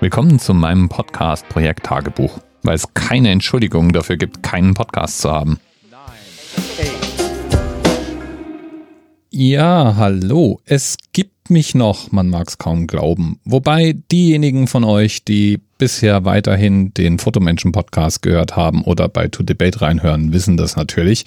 Willkommen zu meinem Podcast Projekt Tagebuch, weil es keine Entschuldigung dafür gibt, keinen Podcast zu haben. Ja, hallo. Es gibt mich noch, man mag es kaum glauben. Wobei diejenigen von euch, die bisher weiterhin den Fotomenschen-Podcast gehört haben oder bei To Debate reinhören, wissen das natürlich.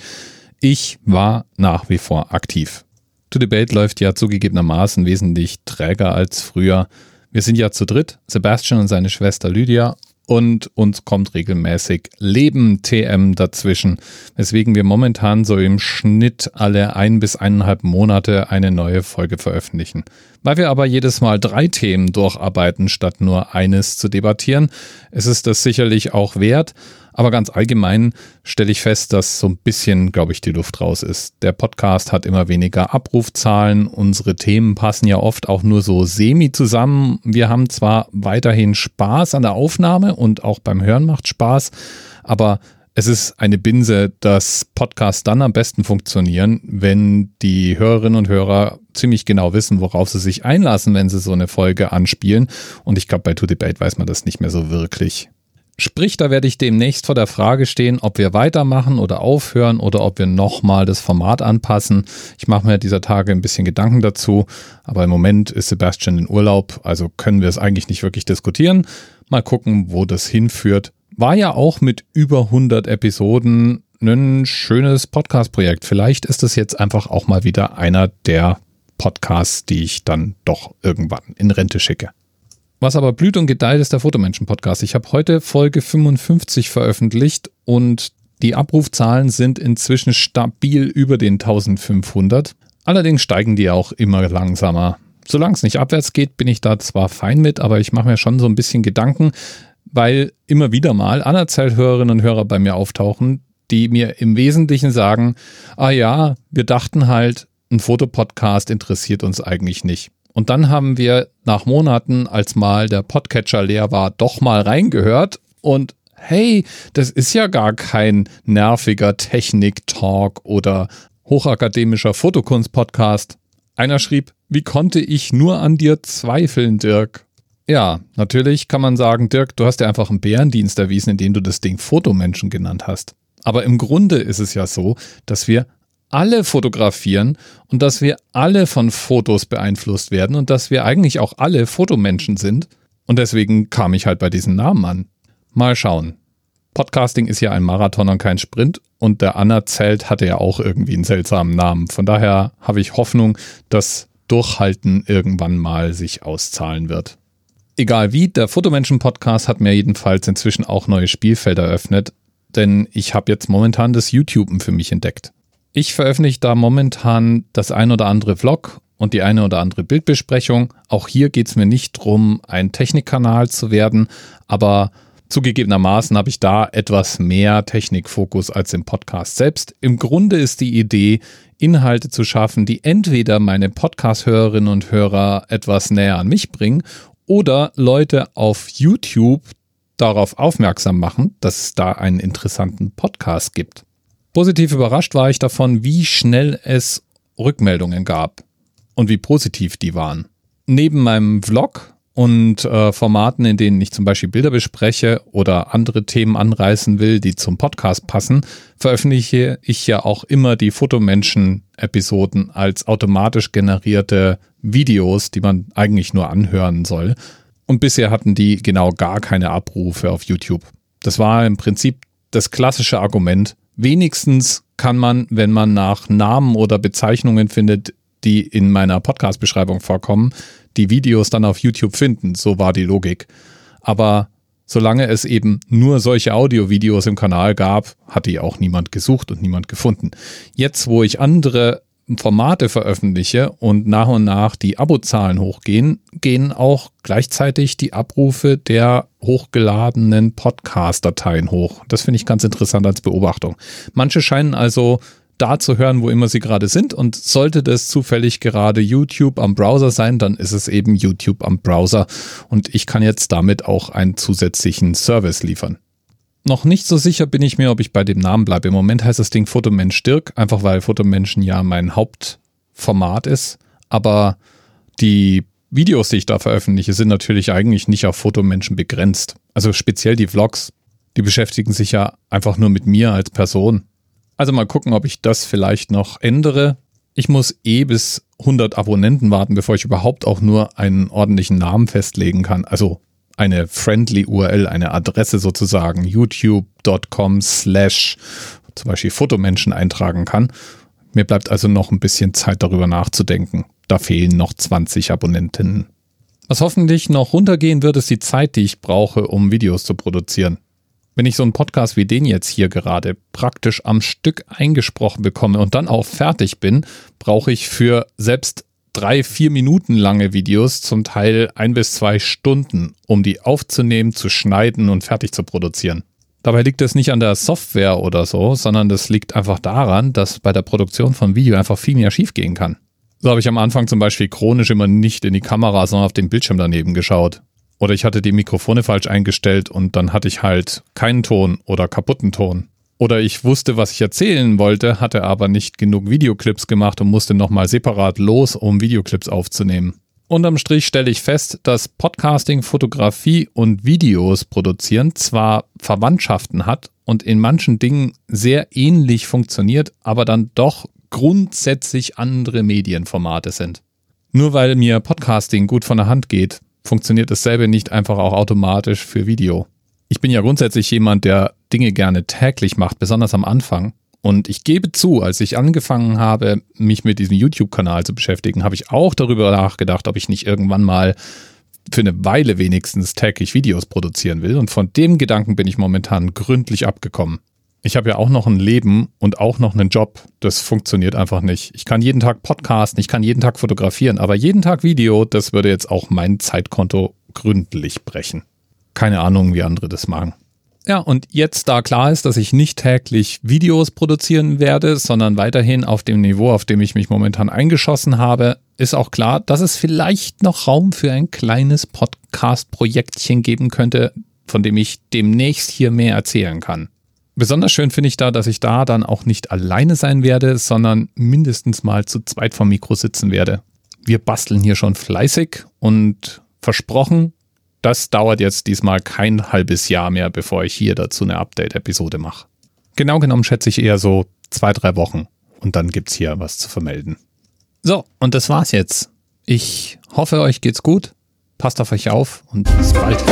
Ich war nach wie vor aktiv. To Debate läuft ja zugegebenermaßen wesentlich träger als früher. Wir sind ja zu dritt, Sebastian und seine Schwester Lydia und uns kommt regelmäßig Leben TM dazwischen, weswegen wir momentan so im Schnitt alle ein bis eineinhalb Monate eine neue Folge veröffentlichen. Weil wir aber jedes Mal drei Themen durcharbeiten, statt nur eines zu debattieren, ist es das sicherlich auch wert, aber ganz allgemein stelle ich fest, dass so ein bisschen, glaube ich, die Luft raus ist. Der Podcast hat immer weniger Abrufzahlen. Unsere Themen passen ja oft auch nur so semi zusammen. Wir haben zwar weiterhin Spaß an der Aufnahme und auch beim Hören macht Spaß, aber es ist eine Binse, dass Podcasts dann am besten funktionieren, wenn die Hörerinnen und Hörer ziemlich genau wissen, worauf sie sich einlassen, wenn sie so eine Folge anspielen. Und ich glaube, bei To Debate weiß man das nicht mehr so wirklich. Sprich, da werde ich demnächst vor der Frage stehen, ob wir weitermachen oder aufhören oder ob wir nochmal das Format anpassen. Ich mache mir dieser Tage ein bisschen Gedanken dazu, aber im Moment ist Sebastian in Urlaub, also können wir es eigentlich nicht wirklich diskutieren. Mal gucken, wo das hinführt. War ja auch mit über 100 Episoden ein schönes Podcast-Projekt. Vielleicht ist es jetzt einfach auch mal wieder einer der Podcasts, die ich dann doch irgendwann in Rente schicke. Was aber blüht und gedeiht, ist der Fotomenschen-Podcast. Ich habe heute Folge 55 veröffentlicht und die Abrufzahlen sind inzwischen stabil über den 1500. Allerdings steigen die auch immer langsamer. Solange es nicht abwärts geht, bin ich da zwar fein mit, aber ich mache mir schon so ein bisschen Gedanken, weil immer wieder mal anerzählt Hörerinnen und Hörer bei mir auftauchen, die mir im Wesentlichen sagen, ah ja, wir dachten halt, ein Fotopodcast interessiert uns eigentlich nicht. Und dann haben wir nach Monaten, als mal der Podcatcher leer war, doch mal reingehört und hey, das ist ja gar kein nerviger Technik-Talk oder hochakademischer Fotokunst-Podcast. Einer schrieb, wie konnte ich nur an dir zweifeln, Dirk? Ja, natürlich kann man sagen, Dirk, du hast ja einfach einen Bärendienst erwiesen, indem du das Ding Fotomenschen genannt hast. Aber im Grunde ist es ja so, dass wir alle fotografieren und dass wir alle von Fotos beeinflusst werden und dass wir eigentlich auch alle Fotomenschen sind. Und deswegen kam ich halt bei diesen Namen an. Mal schauen. Podcasting ist ja ein Marathon und kein Sprint und der Anna Zelt hatte ja auch irgendwie einen seltsamen Namen. Von daher habe ich Hoffnung, dass Durchhalten irgendwann mal sich auszahlen wird. Egal wie, der Fotomenschen-Podcast hat mir jedenfalls inzwischen auch neue Spielfelder eröffnet, denn ich habe jetzt momentan das YouTuben für mich entdeckt. Ich veröffentliche da momentan das ein oder andere Vlog und die eine oder andere Bildbesprechung. Auch hier geht es mir nicht darum, ein Technikkanal zu werden, aber zugegebenermaßen habe ich da etwas mehr Technikfokus als im Podcast selbst. Im Grunde ist die Idee, Inhalte zu schaffen, die entweder meine Podcast-Hörerinnen und Hörer etwas näher an mich bringen oder Leute auf YouTube darauf aufmerksam machen, dass es da einen interessanten Podcast gibt. Positiv überrascht war ich davon, wie schnell es Rückmeldungen gab und wie positiv die waren. Neben meinem Vlog und äh, Formaten, in denen ich zum Beispiel Bilder bespreche oder andere Themen anreißen will, die zum Podcast passen, veröffentliche ich ja auch immer die Fotomenschen-Episoden als automatisch generierte Videos, die man eigentlich nur anhören soll. Und bisher hatten die genau gar keine Abrufe auf YouTube. Das war im Prinzip das klassische Argument, wenigstens kann man, wenn man nach Namen oder Bezeichnungen findet, die in meiner Podcast-Beschreibung vorkommen, die Videos dann auf YouTube finden. So war die Logik. Aber solange es eben nur solche Audio-Videos im Kanal gab, hat die auch niemand gesucht und niemand gefunden. Jetzt, wo ich andere Formate veröffentliche und nach und nach die Abozahlen hochgehen, gehen auch gleichzeitig die Abrufe der hochgeladenen Podcast-Dateien hoch. Das finde ich ganz interessant als Beobachtung. Manche scheinen also da zu hören, wo immer sie gerade sind. Und sollte das zufällig gerade YouTube am Browser sein, dann ist es eben YouTube am Browser. Und ich kann jetzt damit auch einen zusätzlichen Service liefern. Noch nicht so sicher bin ich mir, ob ich bei dem Namen bleibe. Im Moment heißt das Ding Fotomensch Dirk, einfach weil Fotomenschen ja mein Hauptformat ist. Aber die Videos, die ich da veröffentliche, sind natürlich eigentlich nicht auf Fotomenschen begrenzt. Also speziell die Vlogs, die beschäftigen sich ja einfach nur mit mir als Person. Also mal gucken, ob ich das vielleicht noch ändere. Ich muss eh bis 100 Abonnenten warten, bevor ich überhaupt auch nur einen ordentlichen Namen festlegen kann. Also eine friendly URL, eine Adresse sozusagen, youtube.com slash zum Beispiel Fotomenschen eintragen kann. Mir bleibt also noch ein bisschen Zeit darüber nachzudenken. Da fehlen noch 20 Abonnentinnen. Was hoffentlich noch runtergehen wird, ist die Zeit, die ich brauche, um Videos zu produzieren. Wenn ich so einen Podcast wie den jetzt hier gerade praktisch am Stück eingesprochen bekomme und dann auch fertig bin, brauche ich für selbst drei, vier Minuten lange Videos zum Teil ein bis zwei Stunden, um die aufzunehmen, zu schneiden und fertig zu produzieren. Dabei liegt es nicht an der Software oder so, sondern das liegt einfach daran, dass bei der Produktion von Video einfach viel mehr schiefgehen kann. So habe ich am Anfang zum Beispiel chronisch immer nicht in die Kamera, sondern auf den Bildschirm daneben geschaut. Oder ich hatte die Mikrofone falsch eingestellt und dann hatte ich halt keinen Ton oder kaputten Ton. Oder ich wusste, was ich erzählen wollte, hatte aber nicht genug Videoclips gemacht und musste nochmal separat los, um Videoclips aufzunehmen. Unterm Strich stelle ich fest, dass Podcasting, Fotografie und Videos produzieren zwar Verwandtschaften hat und in manchen Dingen sehr ähnlich funktioniert, aber dann doch grundsätzlich andere Medienformate sind. Nur weil mir Podcasting gut von der Hand geht, funktioniert dasselbe nicht einfach auch automatisch für Video. Ich bin ja grundsätzlich jemand, der Dinge gerne täglich macht, besonders am Anfang. Und ich gebe zu, als ich angefangen habe, mich mit diesem YouTube-Kanal zu beschäftigen, habe ich auch darüber nachgedacht, ob ich nicht irgendwann mal für eine Weile wenigstens täglich Videos produzieren will. Und von dem Gedanken bin ich momentan gründlich abgekommen. Ich habe ja auch noch ein Leben und auch noch einen Job. Das funktioniert einfach nicht. Ich kann jeden Tag podcasten, ich kann jeden Tag fotografieren, aber jeden Tag Video, das würde jetzt auch mein Zeitkonto gründlich brechen. Keine Ahnung, wie andere das machen. Ja, und jetzt da klar ist, dass ich nicht täglich Videos produzieren werde, sondern weiterhin auf dem Niveau, auf dem ich mich momentan eingeschossen habe, ist auch klar, dass es vielleicht noch Raum für ein kleines Podcast-Projektchen geben könnte, von dem ich demnächst hier mehr erzählen kann. Besonders schön finde ich da, dass ich da dann auch nicht alleine sein werde, sondern mindestens mal zu zweit vom Mikro sitzen werde. Wir basteln hier schon fleißig und versprochen, das dauert jetzt diesmal kein halbes Jahr mehr, bevor ich hier dazu eine Update-Episode mache. Genau genommen schätze ich eher so zwei, drei Wochen und dann gibt's hier was zu vermelden. So, und das war's jetzt. Ich hoffe, euch geht's gut. Passt auf euch auf und bis bald.